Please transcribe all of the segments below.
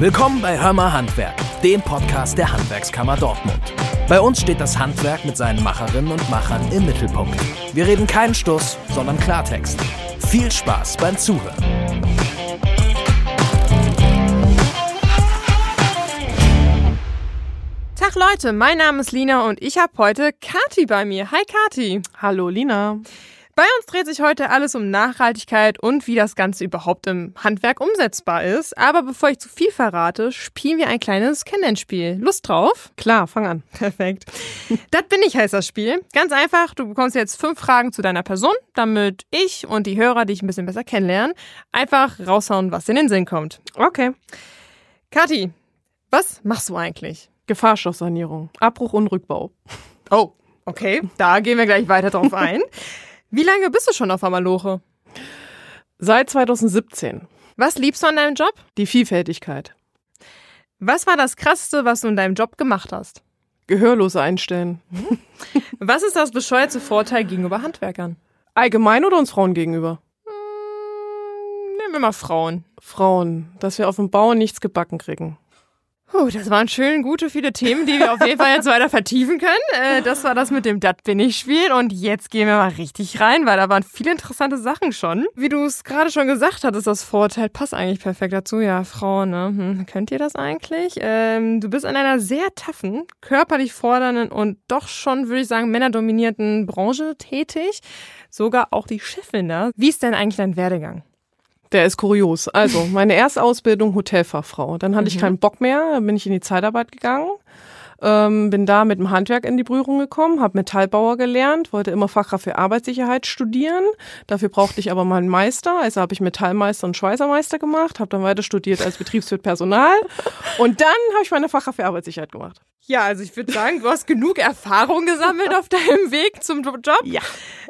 Willkommen bei Hörmer Handwerk, dem Podcast der Handwerkskammer Dortmund. Bei uns steht das Handwerk mit seinen Macherinnen und Machern im Mittelpunkt. Wir reden keinen Stuss, sondern Klartext. Viel Spaß beim Zuhören. Tag Leute, mein Name ist Lina und ich habe heute Kati bei mir. Hi Kati. Hallo Lina. Bei uns dreht sich heute alles um Nachhaltigkeit und wie das Ganze überhaupt im Handwerk umsetzbar ist. Aber bevor ich zu viel verrate, spielen wir ein kleines Kennenlernspiel. Lust drauf? Klar, fang an. Perfekt. das bin ich, heißt das Spiel. Ganz einfach, du bekommst jetzt fünf Fragen zu deiner Person, damit ich und die Hörer dich ein bisschen besser kennenlernen. Einfach raushauen, was in den Sinn kommt. Okay. Kathi, was machst du eigentlich? Gefahrstoffsanierung, Abbruch und Rückbau. Oh, okay. Da gehen wir gleich weiter drauf ein. Wie lange bist du schon auf Amaloche? Seit 2017. Was liebst du an deinem Job? Die Vielfältigkeit. Was war das Krasseste, was du in deinem Job gemacht hast? Gehörlose einstellen. Was ist das bescheuerte Vorteil gegenüber Handwerkern? Allgemein oder uns Frauen gegenüber? Hm, nehmen wir mal Frauen. Frauen, dass wir auf dem Bau nichts gebacken kriegen. Puh, das waren schön gute, viele Themen, die wir auf jeden Fall jetzt weiter vertiefen können. Äh, das war das mit dem Dat bin ich Spiel und jetzt gehen wir mal richtig rein, weil da waren viele interessante Sachen schon. Wie du es gerade schon gesagt hattest, das Vorteil passt eigentlich perfekt dazu. Ja, Frau, ne? Hm, könnt ihr das eigentlich? Ähm, du bist in einer sehr taffen, körperlich fordernden und doch schon, würde ich sagen, männerdominierten Branche tätig. Sogar auch die Chefin da. Wie ist denn eigentlich dein Werdegang? Der ist kurios. Also, meine erste Ausbildung Hotelfachfrau. Dann hatte mhm. ich keinen Bock mehr, dann bin ich in die Zeitarbeit gegangen. Ähm, bin da mit dem Handwerk in die Berührung gekommen, habe Metallbauer gelernt, wollte immer Fachkraft für Arbeitssicherheit studieren. Dafür brauchte ich aber mal einen Meister, also habe ich Metallmeister und Schweißermeister gemacht, habe dann weiter studiert als Betriebswirt Personal und dann habe ich meine Fachkraft für Arbeitssicherheit gemacht. Ja, also ich würde sagen, du hast genug Erfahrung gesammelt auf deinem Weg zum Job. Ja.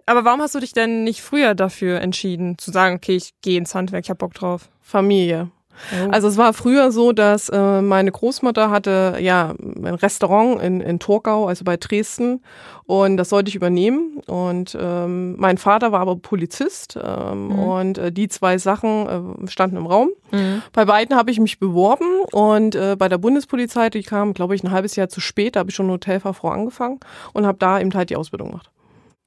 Aber warum hast du dich denn nicht früher dafür entschieden, zu sagen, okay, ich gehe ins Handwerk, ich hab Bock drauf? Familie. Oh. Also es war früher so, dass äh, meine Großmutter hatte ja ein Restaurant in, in Torgau, also bei Dresden, und das sollte ich übernehmen. Und ähm, mein Vater war aber Polizist ähm, mhm. und äh, die zwei Sachen äh, standen im Raum. Mhm. Bei beiden habe ich mich beworben und äh, bei der Bundespolizei, die kam, glaube ich, ein halbes Jahr zu spät, da habe ich schon Hotelfachfrau angefangen und habe da eben halt die Ausbildung gemacht.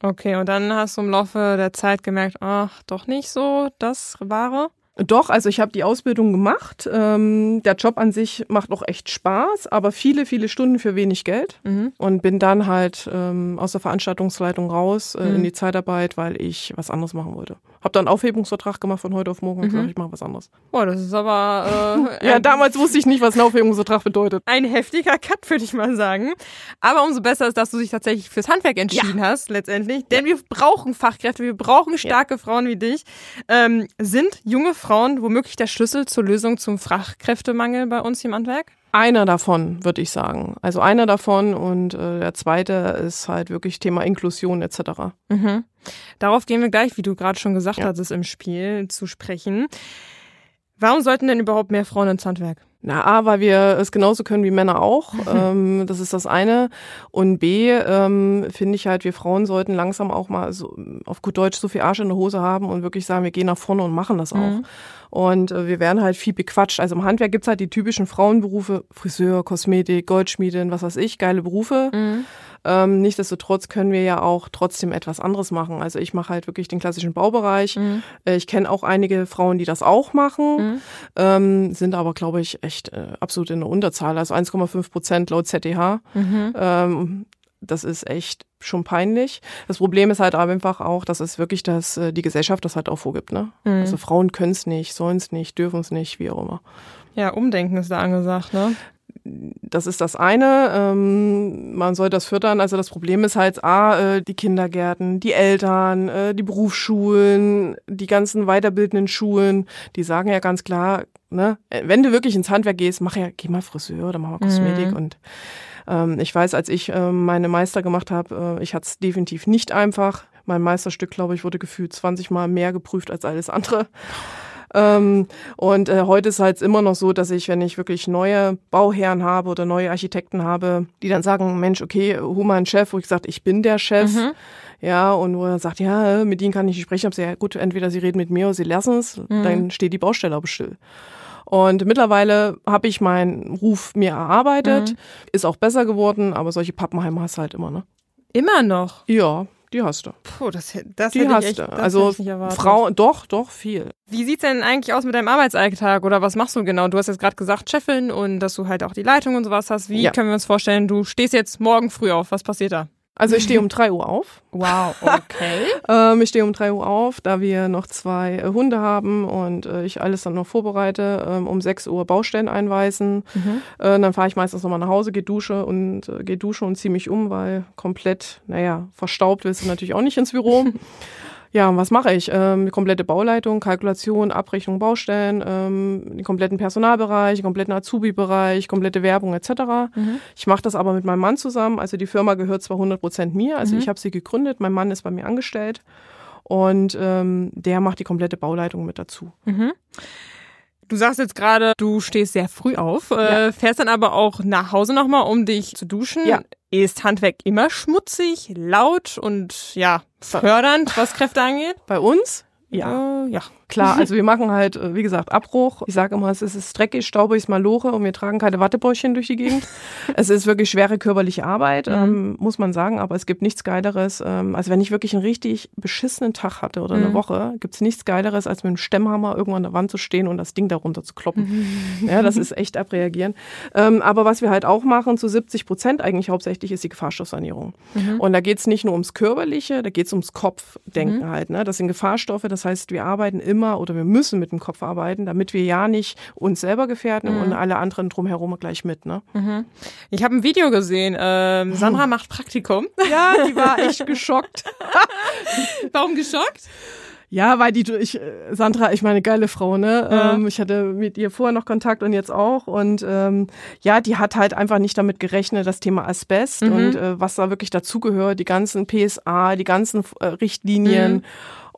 Okay, und dann hast du im Laufe der Zeit gemerkt, ach, doch nicht so das Wahre? Doch, also ich habe die Ausbildung gemacht. Ähm, der Job an sich macht auch echt Spaß, aber viele, viele Stunden für wenig Geld. Mhm. Und bin dann halt ähm, aus der Veranstaltungsleitung raus äh, mhm. in die Zeitarbeit, weil ich was anderes machen wollte. Hab dann einen Aufhebungsvertrag gemacht von heute auf morgen und mhm. gesagt, ich mache was anderes. Boah, das ist aber. Äh, ja, damals wusste ich nicht, was ein Aufhebungsvertrag bedeutet. Ein heftiger Cut, würde ich mal sagen. Aber umso besser ist, dass du dich tatsächlich fürs Handwerk entschieden ja. hast, letztendlich. Denn ja. wir brauchen Fachkräfte, wir brauchen starke ja. Frauen wie dich. Ähm, sind junge Frauen womöglich der Schlüssel zur Lösung zum Fachkräftemangel bei uns im Handwerk? Einer davon, würde ich sagen. Also einer davon und äh, der zweite ist halt wirklich Thema Inklusion etc. Mhm. Darauf gehen wir gleich, wie du gerade schon gesagt ja. hattest, im Spiel zu sprechen. Warum sollten denn überhaupt mehr Frauen ins Handwerk? Na, A, weil wir es genauso können wie Männer auch. ähm, das ist das eine. Und B, ähm, finde ich halt, wir Frauen sollten langsam auch mal so, auf gut Deutsch so viel Arsch in der Hose haben und wirklich sagen, wir gehen nach vorne und machen das auch. Mhm. Und äh, wir werden halt viel bequatscht. Also im Handwerk gibt's halt die typischen Frauenberufe, Friseur, Kosmetik, Goldschmiedin, was weiß ich, geile Berufe. Mhm. Ähm, nichtsdestotrotz können wir ja auch trotzdem etwas anderes machen. Also ich mache halt wirklich den klassischen Baubereich. Mhm. Äh, ich kenne auch einige Frauen, die das auch machen, mhm. ähm, sind aber, glaube ich, echt äh, absolut in der Unterzahl. Also 1,5 Prozent laut ZDH. Mhm. Ähm, das ist echt schon peinlich. Das Problem ist halt einfach auch, dass es wirklich das, äh, die Gesellschaft das halt auch vorgibt. Ne? Mhm. Also Frauen können es nicht, sollen es nicht, dürfen es nicht, wie auch immer. Ja, Umdenken ist da angesagt, ne? Das ist das eine. Ähm, man soll das fördern. Also das Problem ist halt, A, äh, die Kindergärten, die Eltern, äh, die Berufsschulen, die ganzen weiterbildenden Schulen, die sagen ja ganz klar, ne, wenn du wirklich ins Handwerk gehst, mach ja, geh mal Friseur oder mach mal Kosmetik mhm. und ähm, ich weiß, als ich äh, meine Meister gemacht habe, äh, ich hatte es definitiv nicht einfach. Mein Meisterstück, glaube ich, wurde gefühlt 20 Mal mehr geprüft als alles andere. Ähm, und äh, heute ist halt immer noch so, dass ich, wenn ich wirklich neue Bauherren habe oder neue Architekten habe, die dann sagen, Mensch, okay, hol mal einen Chef, wo ich gesagt, ich bin der Chef. Mhm. Ja, und wo er sagt, ja, mit ihnen kann ich nicht sprechen. Habe ja gut, entweder sie reden mit mir oder sie lassen es, mhm. dann steht die Baustelle aber still. Und mittlerweile habe ich meinen Ruf mir erarbeitet, Mhm. ist auch besser geworden, aber solche Pappenheime hast du halt immer, ne? Immer noch. Ja, die hast du. Puh, das, das Die hast echt, du. Also. Frau, doch, doch, viel. Wie sieht's denn eigentlich aus mit deinem Arbeitsalltag oder was machst du genau? Du hast jetzt gerade gesagt, Chefin und dass du halt auch die Leitung und sowas hast. Wie Ja. können wir uns vorstellen, du stehst jetzt morgen früh auf. Was passiert da? Also ich stehe um 3 Uhr auf. Wow, okay. Ähm, ich stehe um 3 Uhr auf, da wir noch zwei äh, Hunde haben und äh, ich alles dann noch vorbereite. Ähm, um 6 Uhr Baustellen einweisen. Mhm. Äh, dann fahre ich meistens nochmal nach Hause, gehe dusche und äh, gehe duschen und ziehe mich um, weil komplett, naja, verstaubt willst du natürlich auch nicht ins Büro. Ja, und was mache ich? Ähm, die komplette Bauleitung, Kalkulation, Abrechnung, Baustellen, ähm, den kompletten Personalbereich, den kompletten Azubi-Bereich, komplette Werbung etc. Ich mache das aber mit meinem Mann zusammen. Also die Firma gehört zwar 100 Prozent mir, also ich habe sie gegründet, mein Mann ist bei mir angestellt und ähm, der macht die komplette Bauleitung mit dazu. Du sagst jetzt gerade, du stehst sehr früh auf, äh, fährst dann aber auch nach Hause nochmal, um dich zu duschen. Ja. Ist Handwerk immer schmutzig, laut und ja, fördernd, was Kräfte angeht? Bei uns? Ja. Äh, ja. Klar, also wir machen halt, äh, wie gesagt, Abbruch. Ich sage immer, es ist dreckig, staubig, ist Maloche und wir tragen keine Wattebäuchchen durch die Gegend. es ist wirklich schwere körperliche Arbeit, ähm, muss man sagen, aber es gibt nichts Geileres. Ähm, also wenn ich wirklich einen richtig beschissenen Tag hatte oder eine Woche, gibt es nichts Geileres, als mit einem Stemmhammer irgendwo an der Wand zu stehen und das Ding darunter zu kloppen. ja, das ist echt abreagieren. Ähm, aber was wir halt auch machen, zu 70 Prozent eigentlich hauptsächlich, ist die Gefahrstoffsanierung. Und da geht es nicht nur ums Körperliche, da geht es ums Kopfdenken halt. Ne? Das sind Gefahrstoffe, das heißt, wir arbeiten immer oder wir müssen mit dem Kopf arbeiten, damit wir ja nicht uns selber gefährden und alle anderen drumherum gleich mit. Ne? Ich habe ein Video gesehen. Ähm, Sandra macht Praktikum. Ja, die war echt geschockt. Warum geschockt? Ja, weil die, ich, Sandra, ich meine, geile Frau, ne? Ja. Ähm, ich hatte mit ihr vorher noch Kontakt und jetzt auch. Und ähm, ja, die hat halt einfach nicht damit gerechnet, das Thema Asbest und äh, was da wirklich dazugehört, die ganzen PSA, die ganzen äh, Richtlinien.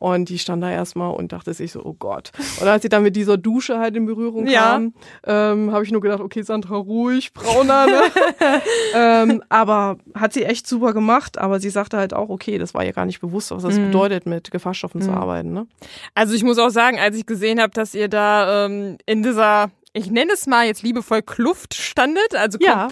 Und die stand da erstmal und dachte sich so, oh Gott. Und als sie dann mit dieser Dusche halt in Berührung Ja. kam, ähm, habe ich nur gedacht, okay, Sandra, ruhig, brauner. Ne? ähm, aber hat sie echt super gemacht. Aber sie sagte halt auch, okay, das war ihr gar nicht bewusst, was das bedeutet, mit Gefahrstoffen zu arbeiten. Ne? Also ich muss auch sagen, als ich gesehen habe, dass ihr da ähm, in dieser, ich nenne es mal jetzt liebevoll Kluft standet, also Ja.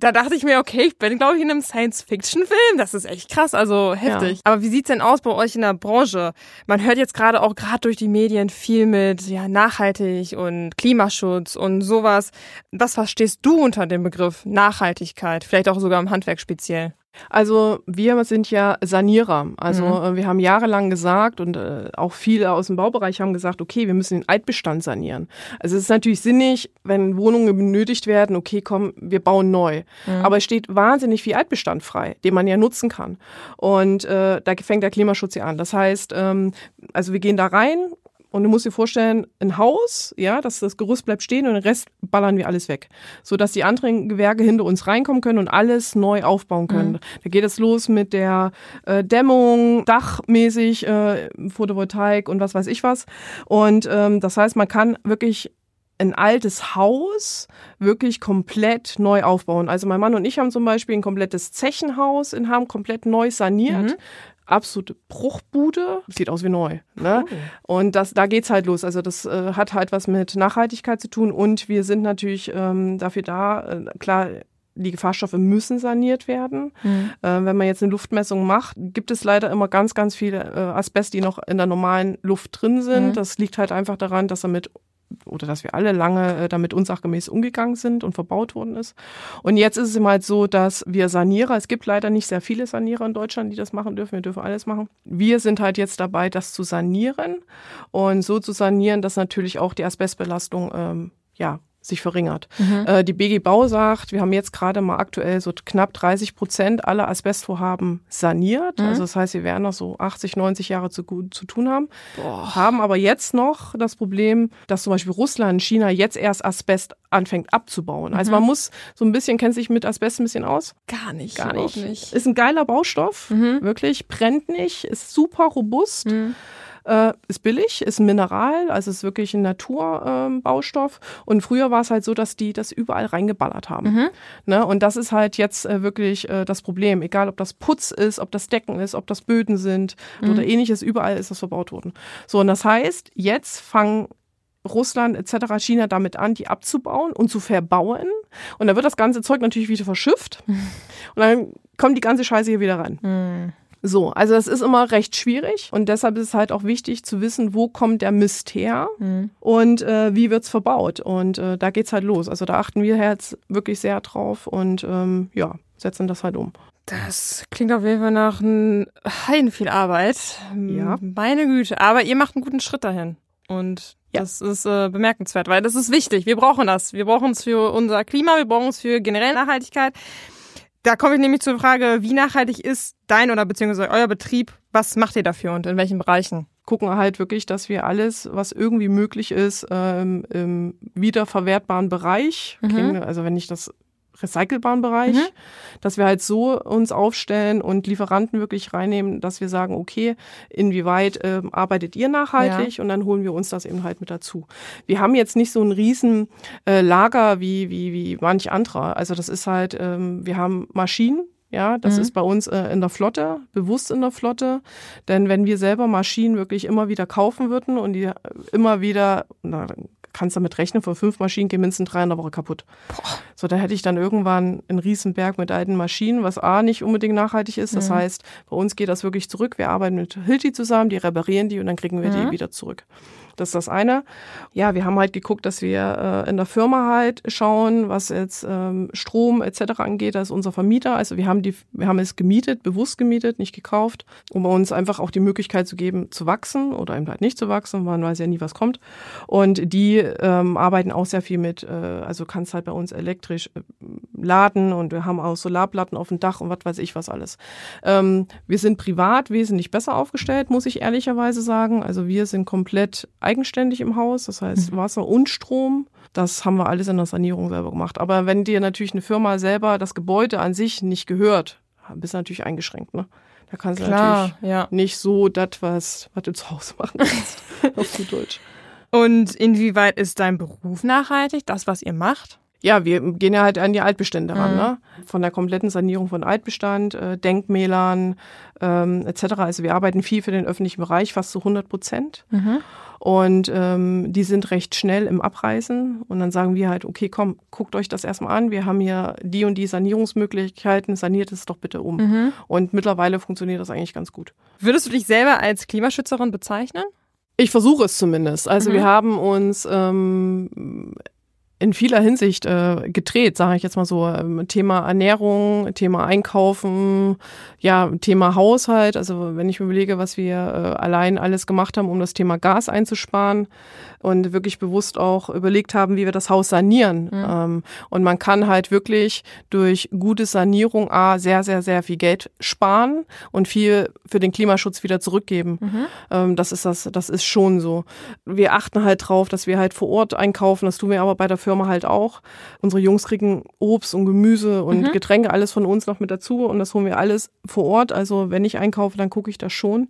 Da dachte ich mir, okay, ich bin, glaube ich, in einem Science-Fiction-Film. Das ist echt krass, also heftig. Aber wie sieht's denn aus bei euch in der Branche? Man hört jetzt gerade auch gerade durch die Medien viel mit ja, nachhaltig und Klimaschutz und sowas. Was verstehst du unter dem Begriff Nachhaltigkeit? Vielleicht auch sogar im Handwerk speziell. Also wir sind ja Sanierer. Also äh, wir haben jahrelang gesagt und äh, auch viele aus dem Baubereich haben gesagt, okay, wir müssen den Altbestand sanieren. Also es ist natürlich sinnig, wenn Wohnungen benötigt werden, okay, komm, wir bauen neu. Aber es steht wahnsinnig viel Altbestand frei, den man ja nutzen kann. Und äh, da fängt der Klimaschutz ja an. Das heißt, ähm, also wir gehen da rein und du musst dir vorstellen, ein Haus, ja, dass das Gerüst bleibt stehen und den Rest ballern wir alles weg. Sodass die anderen Gewerke hinter uns reinkommen können und alles neu aufbauen können. Da geht es los mit der äh, Dämmung, dachmäßig, äh, Photovoltaik und was weiß ich was. Und ähm, das heißt, man kann wirklich ein altes Haus wirklich komplett neu aufbauen. Also mein Mann und ich haben zum Beispiel ein komplettes Zechenhaus in Hamm komplett neu saniert. Absolute Bruchbude. Sieht aus wie neu. Ne? Und das, da geht's halt los. Also das äh, hat halt was mit Nachhaltigkeit zu tun. Und wir sind natürlich ähm, dafür da, äh, klar, die Gefahrstoffe müssen saniert werden. Äh, wenn man jetzt eine Luftmessung macht, gibt es leider immer ganz, ganz viele äh, Asbest, die noch in der normalen Luft drin sind. Das liegt halt einfach daran, dass damit oder dass wir alle lange äh, damit unsachgemäß umgegangen sind und verbaut worden ist. Und jetzt ist es immer halt so, dass wir Sanierer, es gibt leider nicht sehr viele Sanierer in Deutschland, die das machen dürfen, wir dürfen alles machen. Wir sind halt jetzt dabei, das zu sanieren und so zu sanieren, dass natürlich auch die Asbestbelastung ähm, ja, sich verringert. Äh, die BG Bau sagt, wir haben jetzt gerade mal aktuell so knapp 30 Prozent aller Asbestvorhaben saniert. Also das heißt, wir werden noch so 80, 90 Jahre zu, zu tun haben. Haben aber jetzt noch das Problem, dass zum Beispiel Russland, China jetzt erst Asbest anfängt abzubauen. Also man muss so ein bisschen, kennt sich mit Asbest ein bisschen aus? Gar nicht. Gar überhaupt nicht. Ist ein geiler Baustoff, wirklich, brennt nicht, ist super robust. Äh, ist billig, ist ein Mineral, also ist wirklich ein Naturbaustoff. und früher war es halt so, dass die das überall reingeballert haben. Ne? Und das ist halt jetzt äh, wirklich äh, das Problem. Egal, ob das Putz ist, ob das Decken ist, ob das Böden sind oder ähnliches, überall ist das verbaut worden. So, und das heißt, jetzt fangen Russland etc., China damit an, die abzubauen und zu verbauen. Und dann wird das ganze Zeug natürlich wieder verschifft. Und dann kommt die ganze Scheiße hier wieder rein. Mhm. So, also das ist immer recht schwierig und deshalb ist es halt auch wichtig zu wissen, wo kommt der Mist her Mhm. und äh, wie wird's verbaut. Und äh, da geht's halt los. Also da achten wir jetzt wirklich sehr drauf und ähm, ja, setzen das halt um. Das klingt auf jeden Fall nach ein Heiden viel Arbeit. Ja. Meine Güte. Aber ihr macht einen guten Schritt dahin. Und Ja. das ist äh, bemerkenswert, weil das ist wichtig. Wir brauchen das. Wir brauchen es für unser Klima, wir brauchen es für generell Nachhaltigkeit. Da komme ich nämlich zur Frage, wie nachhaltig ist dein oder beziehungsweise euer Betrieb? Was macht ihr dafür und in welchen Bereichen? Gucken halt wirklich, dass wir alles, was irgendwie möglich ist, ähm, im wiederverwertbaren Bereich, Mhm. kriegen, also wenn nicht das recycelbaren Bereich, Mhm. dass wir halt so uns aufstellen und Lieferanten wirklich reinnehmen, dass wir sagen, okay, inwieweit ähm, arbeitet ihr nachhaltig und dann holen wir uns das eben halt mit dazu. Wir haben jetzt nicht so ein riesen äh, Lager wie, wie, wie manch anderer. Also das ist halt, ähm, wir haben Maschinen, ja, das Mhm. ist bei uns äh, in der Flotte, bewusst in der Flotte. Denn wenn wir selber Maschinen wirklich immer wieder kaufen würden und die äh, immer wieder, na, kannst damit rechnen, von fünf Maschinen gehen mindestens drei in der Woche kaputt. So, da hätte ich dann irgendwann einen Riesenberg mit alten Maschinen, was A nicht unbedingt nachhaltig ist. Das Mhm. heißt, bei uns geht das wirklich zurück. Wir arbeiten mit Hilti zusammen, die reparieren die und dann kriegen wir Mhm. die wieder zurück. Das ist das eine. Ja, wir haben halt geguckt, dass wir äh, in der Firma halt schauen, was jetzt ähm, Strom etc. angeht. Das ist unser Vermieter. Also wir haben die, wir haben es gemietet, bewusst gemietet, nicht gekauft, um uns einfach auch die Möglichkeit zu geben, zu wachsen oder eben halt nicht zu wachsen. Man weiß ja nie, was kommt. Und die ähm, arbeiten auch sehr viel mit, äh, also kannst halt bei uns elektrisch äh, laden und wir haben auch Solarplatten auf dem Dach und was weiß ich was alles. Ähm, wir sind privat wesentlich besser aufgestellt, muss ich ehrlicherweise sagen. Also wir sind komplett eigenständig im Haus, das heißt Wasser und Strom. Das haben wir alles in der Sanierung selber gemacht. Aber wenn dir natürlich eine Firma selber das Gebäude an sich nicht gehört, bist du natürlich eingeschränkt. Ne? Da kannst du Klar, natürlich ja. nicht so das, was, was du zu Hause machen kannst, auf gut Deutsch. Und inwieweit ist dein Beruf nachhaltig, das, was ihr macht? Ja, wir gehen ja halt an die Altbestände ran, Mhm. ne? Von der kompletten Sanierung von Altbestand, äh, Denkmälern ähm, etc. Also wir arbeiten viel für den öffentlichen Bereich, fast zu 100 Prozent. Und ähm, die sind recht schnell im Abreißen. Und dann sagen wir halt, okay, komm, guckt euch das erstmal an. Wir haben hier die und die Sanierungsmöglichkeiten, saniert es doch bitte um. Mhm. Und mittlerweile funktioniert das eigentlich ganz gut. Würdest du dich selber als Klimaschützerin bezeichnen? Ich versuche es zumindest. Also Mhm. wir haben uns ähm, in vieler Hinsicht äh, gedreht, sage ich jetzt mal so. Ähm, Thema Ernährung, Thema Einkaufen, ja, Thema Haushalt. Also wenn ich mir überlege, was wir äh, allein alles gemacht haben, um das Thema Gas einzusparen und wirklich bewusst auch überlegt haben, wie wir das Haus sanieren. Ähm, und man kann halt wirklich durch gute Sanierung A sehr, sehr, sehr viel Geld sparen und viel für den Klimaschutz wieder zurückgeben. Ähm, das ist das, das ist schon so. Wir achten halt drauf, dass wir halt vor Ort einkaufen. Das tun wir aber bei der Firma halt auch. Unsere Jungs kriegen Obst und Gemüse und Getränke alles von uns noch mit dazu und das holen wir alles vor Ort. Also wenn ich einkaufe, dann gucke ich das schon.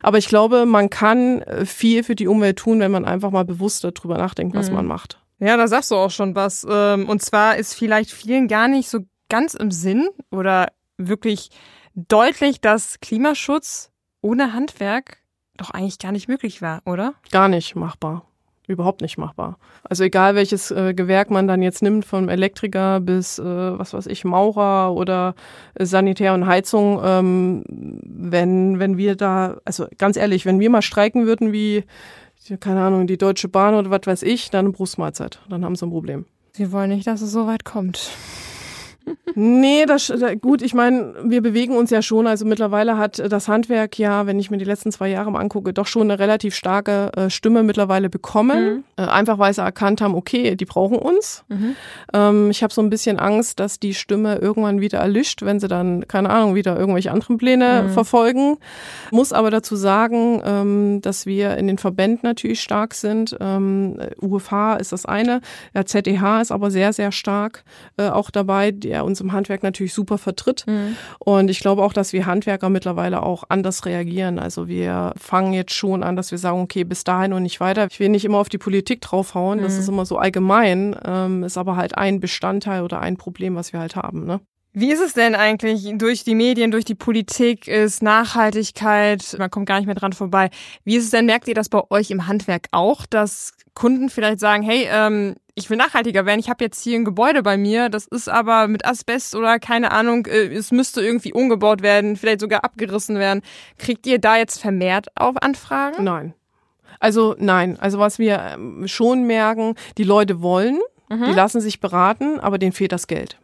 Aber ich glaube, man kann äh, viel für die Umwelt tun, wenn man einfach mal bewusster drüber nachdenkt, was man macht. Ja, da sagst du auch schon was. Ähm, Und zwar ist vielleicht vielen gar nicht so ganz im Sinn oder wirklich deutlich, dass Klimaschutz ohne Handwerk doch eigentlich gar nicht möglich war, oder? Gar nicht machbar. Überhaupt nicht machbar. Also egal welches äh, Gewerk man dann jetzt nimmt, vom Elektriker bis, äh, was weiß ich, Maurer oder äh, Sanitär und Heizung, ähm, wenn, wenn wir da, also ganz ehrlich, wenn wir mal streiken würden wie, keine Ahnung, die Deutsche Bahn oder was weiß ich, dann Brustmahlzeit. Dann haben sie ein Problem. Sie wollen nicht, dass es so weit kommt. Nee, das da- gut, ich meine, wir bewegen uns ja schon. Also mittlerweile hat das Handwerk ja, wenn ich mir die letzten zwei Jahre mal angucke, doch schon eine relativ starke äh, Stimme mittlerweile bekommen. Äh, einfach weil sie erkannt haben, okay, die brauchen uns. Ähm, ich habe so ein bisschen Angst, dass die Stimme irgendwann wieder erlischt, wenn sie dann, keine Ahnung, wieder irgendwelche anderen Pläne verfolgen. Muss aber dazu sagen, ähm, dass wir in den Verbänden natürlich stark sind. Ähm, UFH ist das eine. Der ZDH ist aber sehr, sehr stark äh, auch dabei, der uns im Handwerk natürlich super vertritt. Und ich glaube auch, dass wir Handwerker mittlerweile auch anders reagieren. Also wir fangen jetzt schon an, dass wir sagen, okay, bis dahin und nicht weiter. Ich will nicht immer auf die Politik draufhauen, das ist immer so allgemein, ähm, ist aber halt ein Bestandteil oder ein Problem, was wir halt haben. Ne? Wie ist es denn eigentlich durch die Medien, durch die Politik, ist Nachhaltigkeit, man kommt gar nicht mehr dran vorbei. Wie ist es denn, merkt ihr das bei euch im Handwerk auch, dass Kunden vielleicht sagen, hey, ähm, ich will nachhaltiger werden, ich habe jetzt hier ein Gebäude bei mir, das ist aber mit Asbest oder keine Ahnung, äh, es müsste irgendwie umgebaut werden, vielleicht sogar abgerissen werden. Kriegt ihr da jetzt vermehrt auf Anfragen? Nein. Also nein. Also was wir ähm, schon merken, die Leute wollen, mhm. die lassen sich beraten, aber denen fehlt das Geld.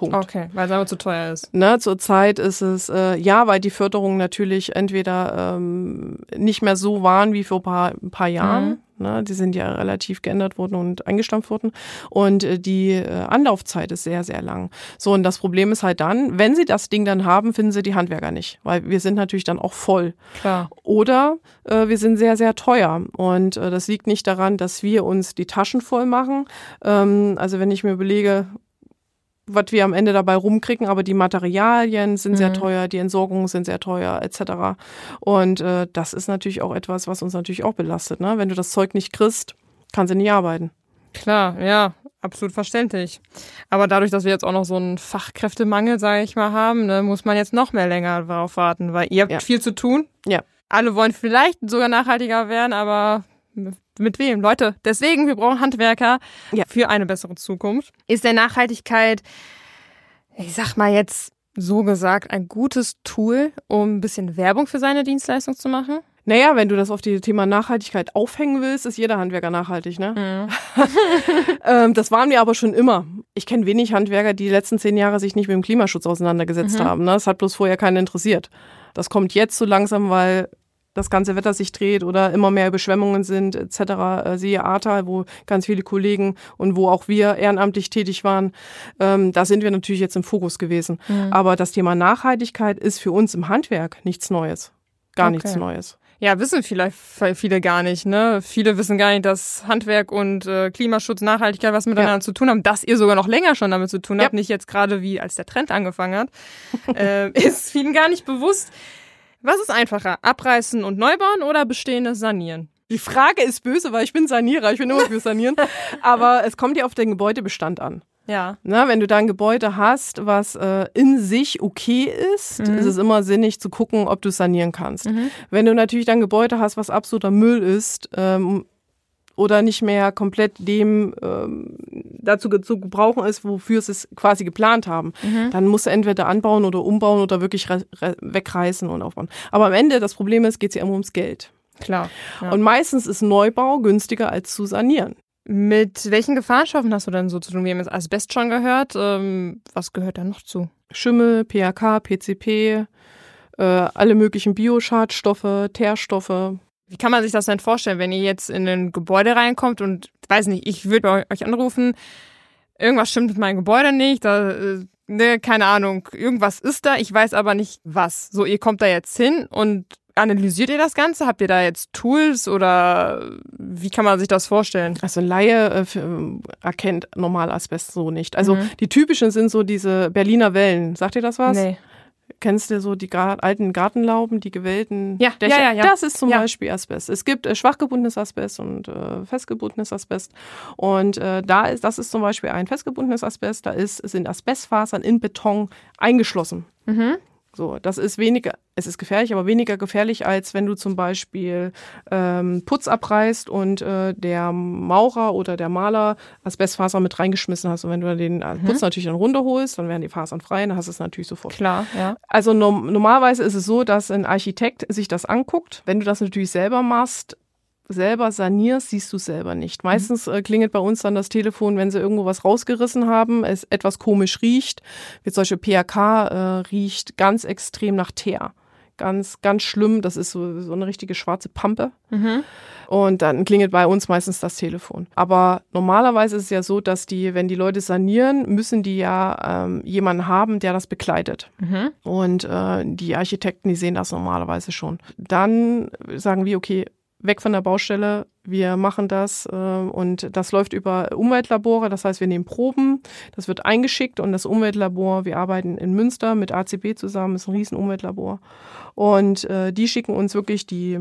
Punkt. Okay, weil es aber zu teuer ist. Ne, zurzeit ist es, äh, ja, weil die Förderungen natürlich entweder ähm, nicht mehr so waren wie vor ein paar, ein paar Jahren. Mhm. Ne, die sind ja relativ geändert worden und eingestampft worden. Und äh, die äh, Anlaufzeit ist sehr, sehr lang. So, und das Problem ist halt dann, wenn sie das Ding dann haben, finden sie die Handwerker nicht. Weil wir sind natürlich dann auch voll. Klar. Oder äh, wir sind sehr, sehr teuer. Und äh, das liegt nicht daran, dass wir uns die Taschen voll machen. Ähm, also wenn ich mir überlege, was wir am Ende dabei rumkriegen, aber die Materialien sind mhm. sehr teuer, die Entsorgungen sind sehr teuer, etc. Und äh, das ist natürlich auch etwas, was uns natürlich auch belastet. Ne? Wenn du das Zeug nicht kriegst, kannst du nicht arbeiten. Klar, ja, absolut verständlich. Aber dadurch, dass wir jetzt auch noch so einen Fachkräftemangel, sage ich mal, haben, ne, muss man jetzt noch mehr länger darauf warten, weil ihr habt ja. viel zu tun. Ja. Alle wollen vielleicht sogar nachhaltiger werden, aber mit wem? Leute, deswegen, wir brauchen Handwerker ja. für eine bessere Zukunft. Ist der Nachhaltigkeit, ich sag mal jetzt so gesagt, ein gutes Tool, um ein bisschen Werbung für seine Dienstleistung zu machen? Naja, wenn du das auf das Thema Nachhaltigkeit aufhängen willst, ist jeder Handwerker nachhaltig, ne? Mhm. ähm, das waren wir aber schon immer. Ich kenne wenig Handwerker, die die letzten zehn Jahre sich nicht mit dem Klimaschutz auseinandergesetzt mhm. haben. Ne? Das hat bloß vorher keinen interessiert. Das kommt jetzt so langsam, weil das ganze Wetter sich dreht oder immer mehr Überschwemmungen sind etc. Äh, siehe Ahrtal, wo ganz viele Kollegen und wo auch wir ehrenamtlich tätig waren, ähm, da sind wir natürlich jetzt im Fokus gewesen. Mhm. Aber das Thema Nachhaltigkeit ist für uns im Handwerk nichts Neues. Gar okay. nichts Neues. Ja, wissen vielleicht viele gar nicht. Ne? Viele wissen gar nicht, dass Handwerk und äh, Klimaschutz, Nachhaltigkeit was miteinander ja. zu tun haben. Dass ihr sogar noch länger schon damit zu tun habt, ja. nicht jetzt gerade wie als der Trend angefangen hat, äh, ist vielen gar nicht bewusst. Was ist einfacher, abreißen und neu bauen oder bestehendes sanieren? Die Frage ist böse, weil ich bin Sanierer, ich bin immer für Sanieren. Aber es kommt ja auf den Gebäudebestand an. Ja. Na, wenn du da ein Gebäude hast, was äh, in sich okay ist, mhm. ist es immer sinnig zu gucken, ob du es sanieren kannst. Mhm. Wenn du natürlich dann Gebäude hast, was absoluter Müll ist, ähm, oder nicht mehr komplett dem ähm, dazu zu gebrauchen ist, wofür sie es quasi geplant haben, mhm. dann musst du entweder anbauen oder umbauen oder wirklich wegreißen und aufbauen. Aber am Ende, das Problem ist, geht es ja immer ums Geld. Klar. Ja. Und meistens ist Neubau günstiger als zu sanieren. Mit welchen Gefahrenstoffen hast du denn so zu tun? Wir haben jetzt Asbest schon gehört. Ähm, was gehört da noch zu? Schimmel, PHK, PCP, äh, alle möglichen Bioschadstoffe, Teerstoffe. Wie kann man sich das denn vorstellen, wenn ihr jetzt in ein Gebäude reinkommt und, weiß nicht, ich würde bei euch anrufen, irgendwas stimmt mit meinem Gebäude nicht, da, äh, ne, keine Ahnung, irgendwas ist da, ich weiß aber nicht was. So, ihr kommt da jetzt hin und analysiert ihr das Ganze? Habt ihr da jetzt Tools oder wie kann man sich das vorstellen? Also Laie äh, erkennt normal Asbest so nicht. Also mhm. die typischen sind so diese Berliner Wellen. Sagt ihr das was? Nee. Kennst du so die alten Gartenlauben, die gewellten ja, Dächer? Ja, ja, ja. Das ist zum Beispiel Asbest. Es gibt äh, schwachgebundenes Asbest und äh, festgebundenes Asbest. Und äh, da ist, das ist zum Beispiel ein festgebundenes Asbest. Da ist, sind Asbestfasern in Beton eingeschlossen. Mhm. So, das ist weniger, es ist gefährlich, aber weniger gefährlich, als wenn du zum Beispiel ähm, Putz abreißt und äh, der Maurer oder der Maler Asbestfaser mit reingeschmissen hast. Und wenn du den äh, mhm. Putz natürlich dann runterholst, dann werden die Fasern frei, dann hast du es natürlich sofort. Klar, ja. Also no normalerweise ist es so, dass ein Architekt sich das anguckt. Wenn du das natürlich selber machst, selber sanierst, siehst du es selber nicht. Meistens äh, klingelt bei uns dann das Telefon, wenn sie irgendwo was rausgerissen haben, es etwas komisch riecht. Wie zum Beispiel PHK äh, riecht ganz extrem nach Teer. Ganz, ganz schlimm. Das ist so, so eine richtige schwarze Pampe. Mhm. Und dann klingelt bei uns meistens das Telefon. Aber normalerweise ist es ja so, dass die, wenn die Leute sanieren, müssen die ja ähm, jemanden haben, der das begleitet. Mhm. Und äh, die Architekten, die sehen das normalerweise schon. Dann sagen wir, okay, weg von der Baustelle. Wir machen das äh, und das läuft über Umweltlabore. Das heißt, wir nehmen Proben, das wird eingeschickt und das Umweltlabor, wir arbeiten in Münster mit ACB zusammen, ist ein riesen Umweltlabor. Und äh, die schicken uns wirklich die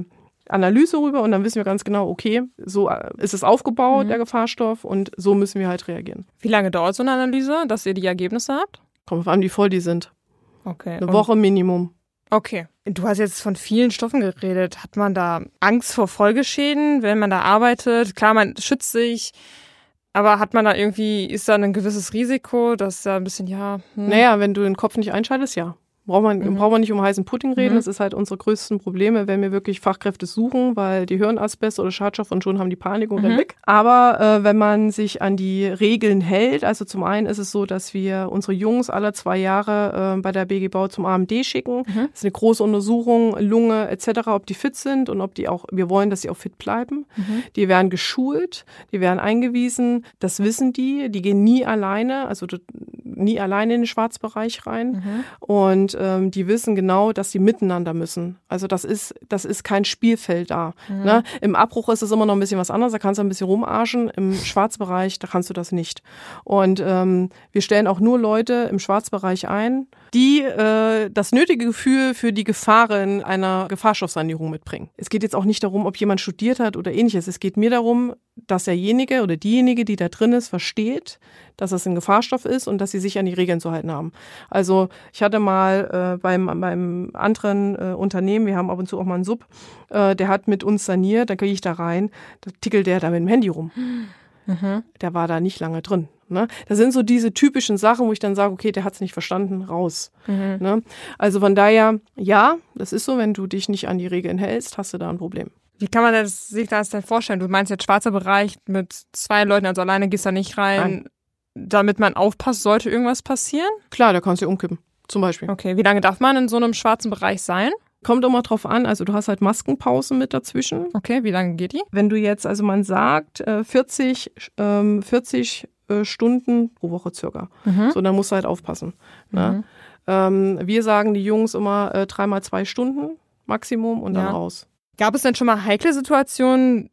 Analyse rüber und dann wissen wir ganz genau, okay, so äh, ist es aufgebaut, mhm. der Gefahrstoff, und so müssen wir halt reagieren. Wie lange dauert so eine Analyse, dass ihr die Ergebnisse habt? Kommt auf an, wie voll die sind. Okay. Eine und- Woche Minimum. Okay. Du hast jetzt von vielen Stoffen geredet. Hat man da Angst vor Folgeschäden, wenn man da arbeitet? Klar, man schützt sich, aber hat man da irgendwie, ist da ein gewisses Risiko, dass da ein bisschen, ja. Hm. Naja, wenn du den Kopf nicht einschaltest, ja. Braucht man, Mhm. braucht man nicht um heißen Pudding reden. Mhm. Das ist halt unsere größten Probleme, wenn wir wirklich Fachkräfte suchen, weil die hören Asbest oder Schadstoff und schon haben die Panik und rennen Mhm. weg. Aber äh, wenn man sich an die Regeln hält, also zum einen ist es so, dass wir unsere Jungs alle zwei Jahre äh, bei der BG Bau zum AMD schicken. Mhm. Das ist eine große Untersuchung, Lunge etc., ob die fit sind und ob die auch, wir wollen, dass sie auch fit bleiben. Mhm. Die werden geschult, die werden eingewiesen, das wissen die, die gehen nie alleine, also nie alleine in den Schwarzbereich rein. Mhm. Und ähm, die wissen genau, dass sie miteinander müssen. Also das ist, das ist kein Spielfeld da. Mhm. Ne? Im Abbruch ist es immer noch ein bisschen was anderes, da kannst du ein bisschen rumarschen. Im Schwarzbereich, da kannst du das nicht. Und ähm, wir stellen auch nur Leute im Schwarzbereich ein, die äh, das nötige Gefühl für die Gefahren einer Gefahrstoffsanierung mitbringen. Es geht jetzt auch nicht darum, ob jemand studiert hat oder ähnliches. Es geht mir darum, dass derjenige oder diejenige, die da drin ist, versteht, dass es ein Gefahrstoff ist und dass sie sich an die Regeln zu halten haben. Also ich hatte mal äh, beim, beim anderen äh, Unternehmen, wir haben ab und zu auch mal einen Sub, äh, der hat mit uns saniert, da gehe ich da rein, da tickelt der da mit dem Handy rum. Mhm. Der war da nicht lange drin. Ne? Das sind so diese typischen Sachen, wo ich dann sage, okay, der hat es nicht verstanden, raus. Mhm. Ne? Also von daher, ja, das ist so, wenn du dich nicht an die Regeln hältst, hast du da ein Problem. Wie kann man das, sich das denn vorstellen? Du meinst jetzt schwarzer Bereich mit zwei Leuten, also alleine gehst da nicht rein, Nein. damit man aufpasst, sollte irgendwas passieren? Klar, da kannst du umkippen, zum Beispiel. Okay, wie lange darf man in so einem schwarzen Bereich sein? Kommt immer drauf an, also du hast halt Maskenpausen mit dazwischen. Okay, wie lange geht die? Wenn du jetzt, also man sagt, äh, 40, ähm, 40 äh, Stunden pro Woche circa. Mhm. So, dann musst du halt aufpassen. Ne? Mhm. Ähm, wir sagen die Jungs immer äh, dreimal zwei Stunden Maximum und dann Ja. raus. Gab es denn schon mal heikle Situationen,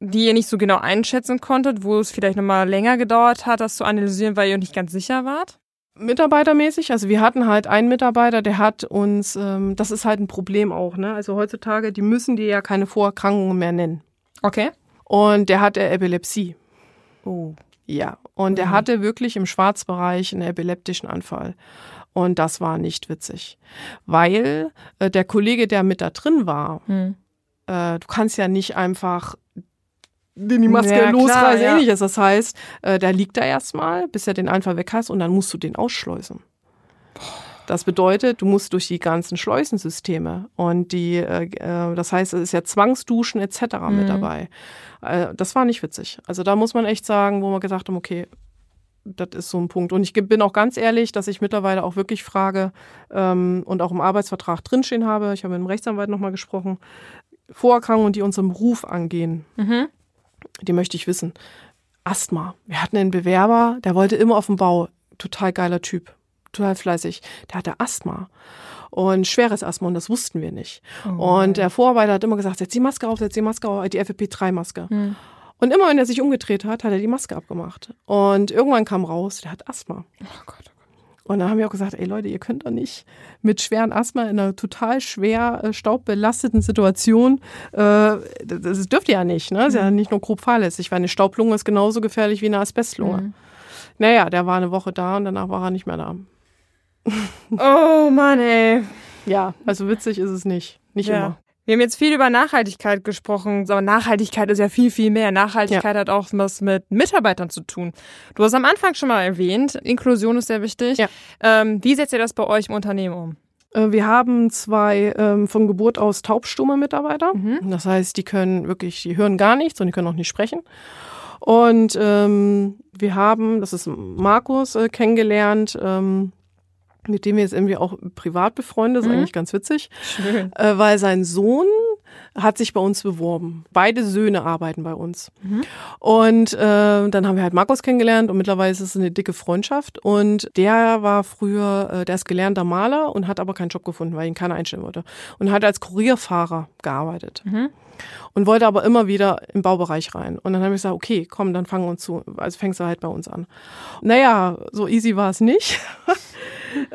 die ihr nicht so genau einschätzen konntet, wo es vielleicht nochmal länger gedauert hat, das zu analysieren, weil ihr nicht ganz sicher wart? Mitarbeitermäßig, also wir hatten halt einen Mitarbeiter, der hat uns, ähm, das ist halt ein Problem auch, ne? Also heutzutage, die müssen dir ja keine Vorerkrankungen mehr nennen. Okay. Und der hatte Epilepsie. Oh. Ja. Und der Mhm. hatte wirklich im Schwarzbereich einen epileptischen Anfall. Und das war nicht witzig. Weil äh, der Kollege, der mit da drin war, Hm. äh, du kannst ja nicht einfach den die Maske Ja, klar, losreißen, ja. ähnliches. Das heißt, äh, da liegt er erstmal, bis er den Anfall weg hast und dann musst du den ausschleusen. Das bedeutet, du musst durch die ganzen Schleusensysteme und die, äh, äh, das heißt, es ist ja Zwangsduschen etc. mit Mhm. dabei. Äh, das war nicht witzig. Also da muss man echt sagen, wo wir gesagt haben, okay, das ist so ein Punkt. Und ich bin auch ganz ehrlich, dass ich mittlerweile auch wirklich frage ähm, und auch im Arbeitsvertrag drinstehen habe. Ich habe mit dem Rechtsanwalt nochmal gesprochen. Vorerkrankungen, die unseren Beruf angehen, Mhm. Die möchte ich wissen. Asthma. Wir hatten einen Bewerber, der wollte immer auf dem Bau. Total geiler Typ. Total fleißig. Der hatte Asthma. Und schweres Asthma und das wussten wir nicht. Oh und der Vorarbeiter hat immer gesagt, setz die Maske auf, setz die Maske auf, die FFP3-Maske. Hm. Und immer wenn er sich umgedreht hat, hat er die Maske abgemacht. Und irgendwann kam raus, der hat Asthma. Oh Gott. Und dann haben wir auch gesagt, ey Leute, ihr könnt doch nicht mit schweren Asthma in einer total schwer äh, staubbelasteten Situation, äh, das, das dürft ihr ja nicht, ne? Das ist ja nicht nur grob fahrlässig, weil eine Staublunge ist genauso gefährlich wie eine Asbestlunge. Mhm. Naja, der war eine Woche da und danach war er nicht mehr da. Oh Mann, ey. Ja, also witzig ist es nicht. Nicht Ja. immer. Wir haben jetzt viel über Nachhaltigkeit gesprochen, aber Nachhaltigkeit ist ja viel, viel mehr. Nachhaltigkeit hat auch was mit Mitarbeitern zu tun. Du hast am Anfang schon mal erwähnt, Inklusion ist sehr wichtig. Ja. Ähm, wie setzt ihr das bei euch im Unternehmen um? Äh, Wir haben zwei ähm, von Geburt aus taubstumme Mitarbeiter. Mhm. Das heißt, die können wirklich, die hören gar nichts und die können auch nicht sprechen. Und ähm, wir haben, das ist Markus, äh, kennengelernt, ähm, mit dem wir jetzt irgendwie auch privat befreundet, ist Mhm. eigentlich ganz witzig, Schön. äh, weil sein Sohn hat sich bei uns beworben. Beide Söhne arbeiten bei uns. Mhm. Und äh, dann haben wir halt Markus kennengelernt und mittlerweile ist es eine dicke Freundschaft. Und der war früher, äh, der ist gelernter Maler und hat aber keinen Job gefunden, weil ihn keiner einstellen wollte. Und hat als Kurierfahrer gearbeitet. Mhm. Und wollte aber immer wieder im Baubereich rein. Und dann habe ich gesagt, okay, komm, dann fangen wir uns zu, also fängst du halt bei uns an. Naja, so easy war es nicht.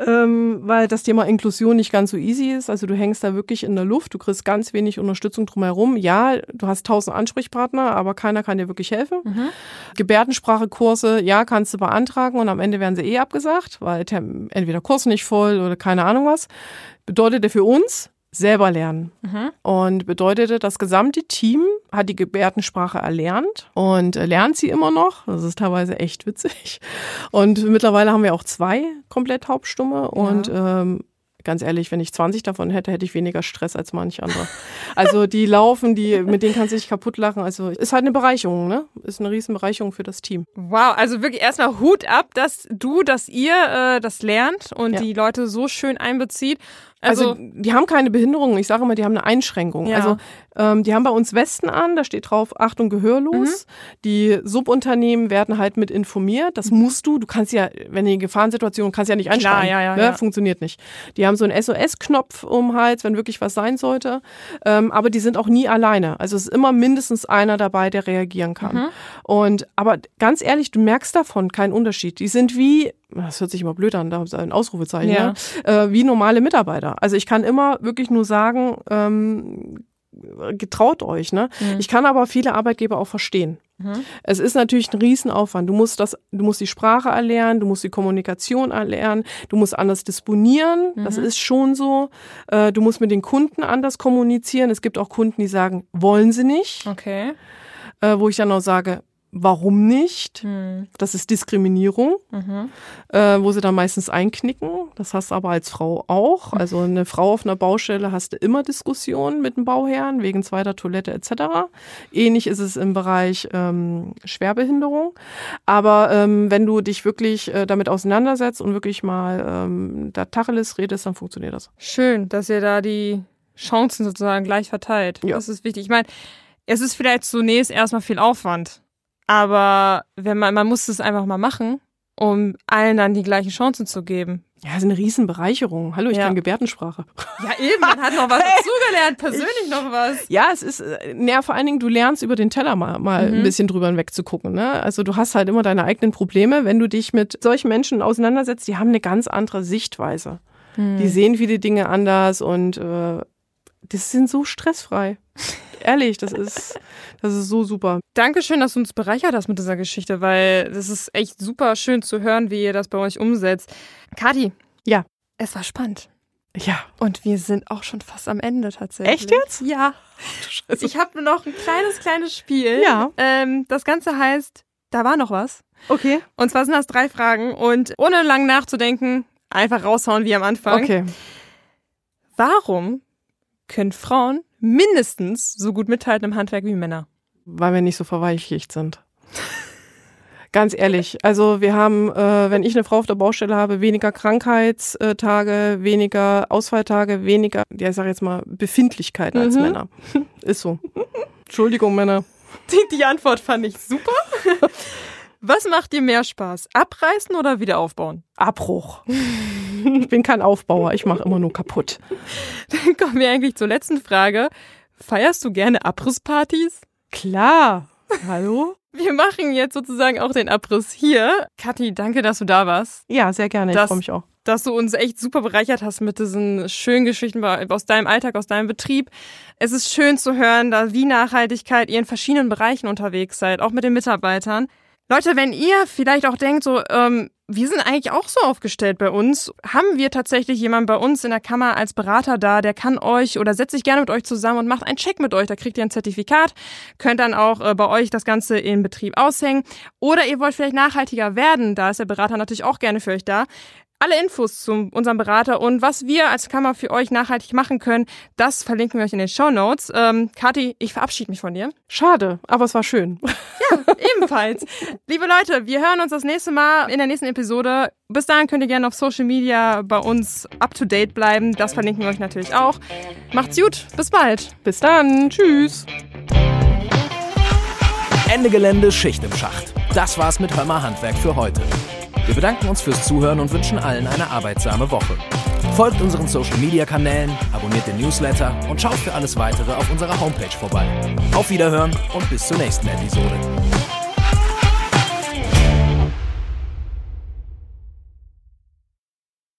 ähm, weil das Thema Inklusion nicht ganz so easy ist. Also du hängst da wirklich in der Luft, du kriegst ganz wenig Unterstützung drumherum. Ja, du hast tausend Ansprechpartner, aber keiner kann dir wirklich helfen. Mhm. Gebärdensprachekurse, ja, kannst du beantragen und am Ende werden sie eh abgesagt, weil entweder Kurs nicht voll oder keine Ahnung was. Bedeutete für uns, selber lernen. Mhm. Und bedeutete, das gesamte Team hat die Gebärdensprache erlernt und lernt sie immer noch. Das ist teilweise echt witzig. Und mittlerweile haben wir auch zwei komplett Hauptstumme ja. und ähm, Ganz ehrlich, wenn ich 20 davon hätte, hätte ich weniger Stress als manch andere. Also die laufen, die, mit denen kannst du dich kaputt lachen. Also ist halt eine Bereicherung, ne? Ist eine riesen Bereicherung für das Team. Wow, also wirklich erstmal Hut ab, dass du, dass ihr äh, das lernt und ja. die Leute so schön einbezieht. Also, also, die haben keine Behinderung. Ich sage immer, die haben eine Einschränkung. Ja. Also ähm, die haben bei uns Westen an, da steht drauf Achtung gehörlos. Mhm. Die Subunternehmen werden halt mit informiert. Das musst du. Du kannst ja, wenn die Gefahrensituation, kannst ja nicht einschreiben. Klar, ja, ja, ne? ja. Funktioniert nicht. Die haben so einen SOS-Knopf um Hals, wenn wirklich was sein sollte. Ähm, aber die sind auch nie alleine. Also es ist immer mindestens einer dabei, der reagieren kann. Mhm. Und aber ganz ehrlich, du merkst davon keinen Unterschied. Die sind wie das hört sich immer blöd an, da ist ein Ausrufezeichen, ja. ne? äh, wie normale Mitarbeiter. Also ich kann immer wirklich nur sagen, ähm, getraut euch. Ne? Mhm. Ich kann aber viele Arbeitgeber auch verstehen. Mhm. Es ist natürlich ein Riesenaufwand. Du musst das, du musst die Sprache erlernen, du musst die Kommunikation erlernen, du musst anders disponieren. Mhm. Das ist schon so. Äh, du musst mit den Kunden anders kommunizieren. Es gibt auch Kunden, die sagen, wollen sie nicht. Okay. Äh, wo ich dann auch sage, warum nicht? Hm. Das ist Diskriminierung, mhm. äh, wo sie dann meistens einknicken. Das hast du aber als Frau auch. Also eine Frau auf einer Baustelle hast du immer Diskussionen mit dem Bauherrn wegen zweiter Toilette etc. Ähnlich ist es im Bereich ähm, Schwerbehinderung. Aber ähm, wenn du dich wirklich äh, damit auseinandersetzt und wirklich mal ähm, da Tacheles redest, dann funktioniert das. Schön, dass ihr da die Chancen sozusagen gleich verteilt. Ja. Das ist wichtig. Ich meine, es ist vielleicht zunächst erstmal viel Aufwand. Aber wenn man, man muss es einfach mal machen, um allen dann die gleichen Chancen zu geben. Ja, das ist eine Riesenbereicherung. Hallo, ich ja. kann Gebärdensprache. Ja, eben, man hat noch was dazugelernt, persönlich ich, noch was. Ja, es ist, ja, vor allen Dingen, du lernst über den Teller mal, mal mhm. ein bisschen drüber wegzugucken. Ne? Also du hast halt immer deine eigenen Probleme, wenn du dich mit solchen Menschen auseinandersetzt, die haben eine ganz andere Sichtweise. Mhm. Die sehen viele Dinge anders und äh, das sind so stressfrei. Ehrlich, das ist, das ist so super. Dankeschön, dass du uns bereichert hast mit dieser Geschichte, weil das ist echt super schön zu hören, wie ihr das bei euch umsetzt. Kati. Ja. Es war spannend. Ja. Und wir sind auch schon fast am Ende tatsächlich. Echt jetzt? Ja. Ich habe noch ein kleines, kleines Spiel. Ja. Ähm, das Ganze heißt, da war noch was. Okay. Und zwar sind das drei Fragen und ohne lang nachzudenken, einfach raushauen wie am Anfang. Okay. Warum können Frauen mindestens so gut mithalten im Handwerk wie Männer. Weil wir nicht so verweichlicht sind. Ganz ehrlich, also wir haben, äh, wenn ich eine Frau auf der Baustelle habe, weniger Krankheitstage, weniger Ausfalltage, weniger, ja, ich sage jetzt mal, Befindlichkeiten mhm. als Männer. Ist so. Entschuldigung, Männer. Die, die Antwort fand ich super. Was macht dir mehr Spaß? Abreißen oder wieder aufbauen? Abbruch. Ich bin kein Aufbauer, ich mache immer nur kaputt. Dann kommen wir eigentlich zur letzten Frage. Feierst du gerne Abrisspartys? Klar. Hallo? Wir machen jetzt sozusagen auch den Abriss hier. Kathi, danke, dass du da warst. Ja, sehr gerne. Ich freue mich auch. Dass du uns echt super bereichert hast mit diesen schönen Geschichten aus deinem Alltag, aus deinem Betrieb. Es ist schön zu hören, da wie Nachhaltigkeit ihr in verschiedenen Bereichen unterwegs seid, auch mit den Mitarbeitern. Leute, wenn ihr vielleicht auch denkt, so, ähm, wir sind eigentlich auch so aufgestellt bei uns, haben wir tatsächlich jemanden bei uns in der Kammer als Berater da, der kann euch oder setzt sich gerne mit euch zusammen und macht einen Check mit euch. Da kriegt ihr ein Zertifikat, könnt dann auch äh, bei euch das Ganze in Betrieb aushängen. Oder ihr wollt vielleicht nachhaltiger werden, da ist der Berater natürlich auch gerne für euch da. Alle Infos zu unserem Berater und was wir als Kammer für euch nachhaltig machen können, das verlinken wir euch in den Show Notes. Ähm, Kathi, ich verabschiede mich von dir. Schade, aber es war schön. Ja, ebenfalls. Liebe Leute, wir hören uns das nächste Mal in der nächsten Episode. Bis dahin könnt ihr gerne auf Social Media bei uns up to date bleiben. Das verlinken wir euch natürlich auch. Macht's gut, bis bald. Bis dann, tschüss. Ende Gelände, Schicht im Schacht. Das war's mit Hörmer Handwerk für heute. Wir bedanken uns fürs Zuhören und wünschen allen eine arbeitsame Woche. Folgt unseren Social Media Kanälen, abonniert den Newsletter und schaut für alles weitere auf unserer Homepage vorbei. Auf Wiederhören und bis zur nächsten Episode.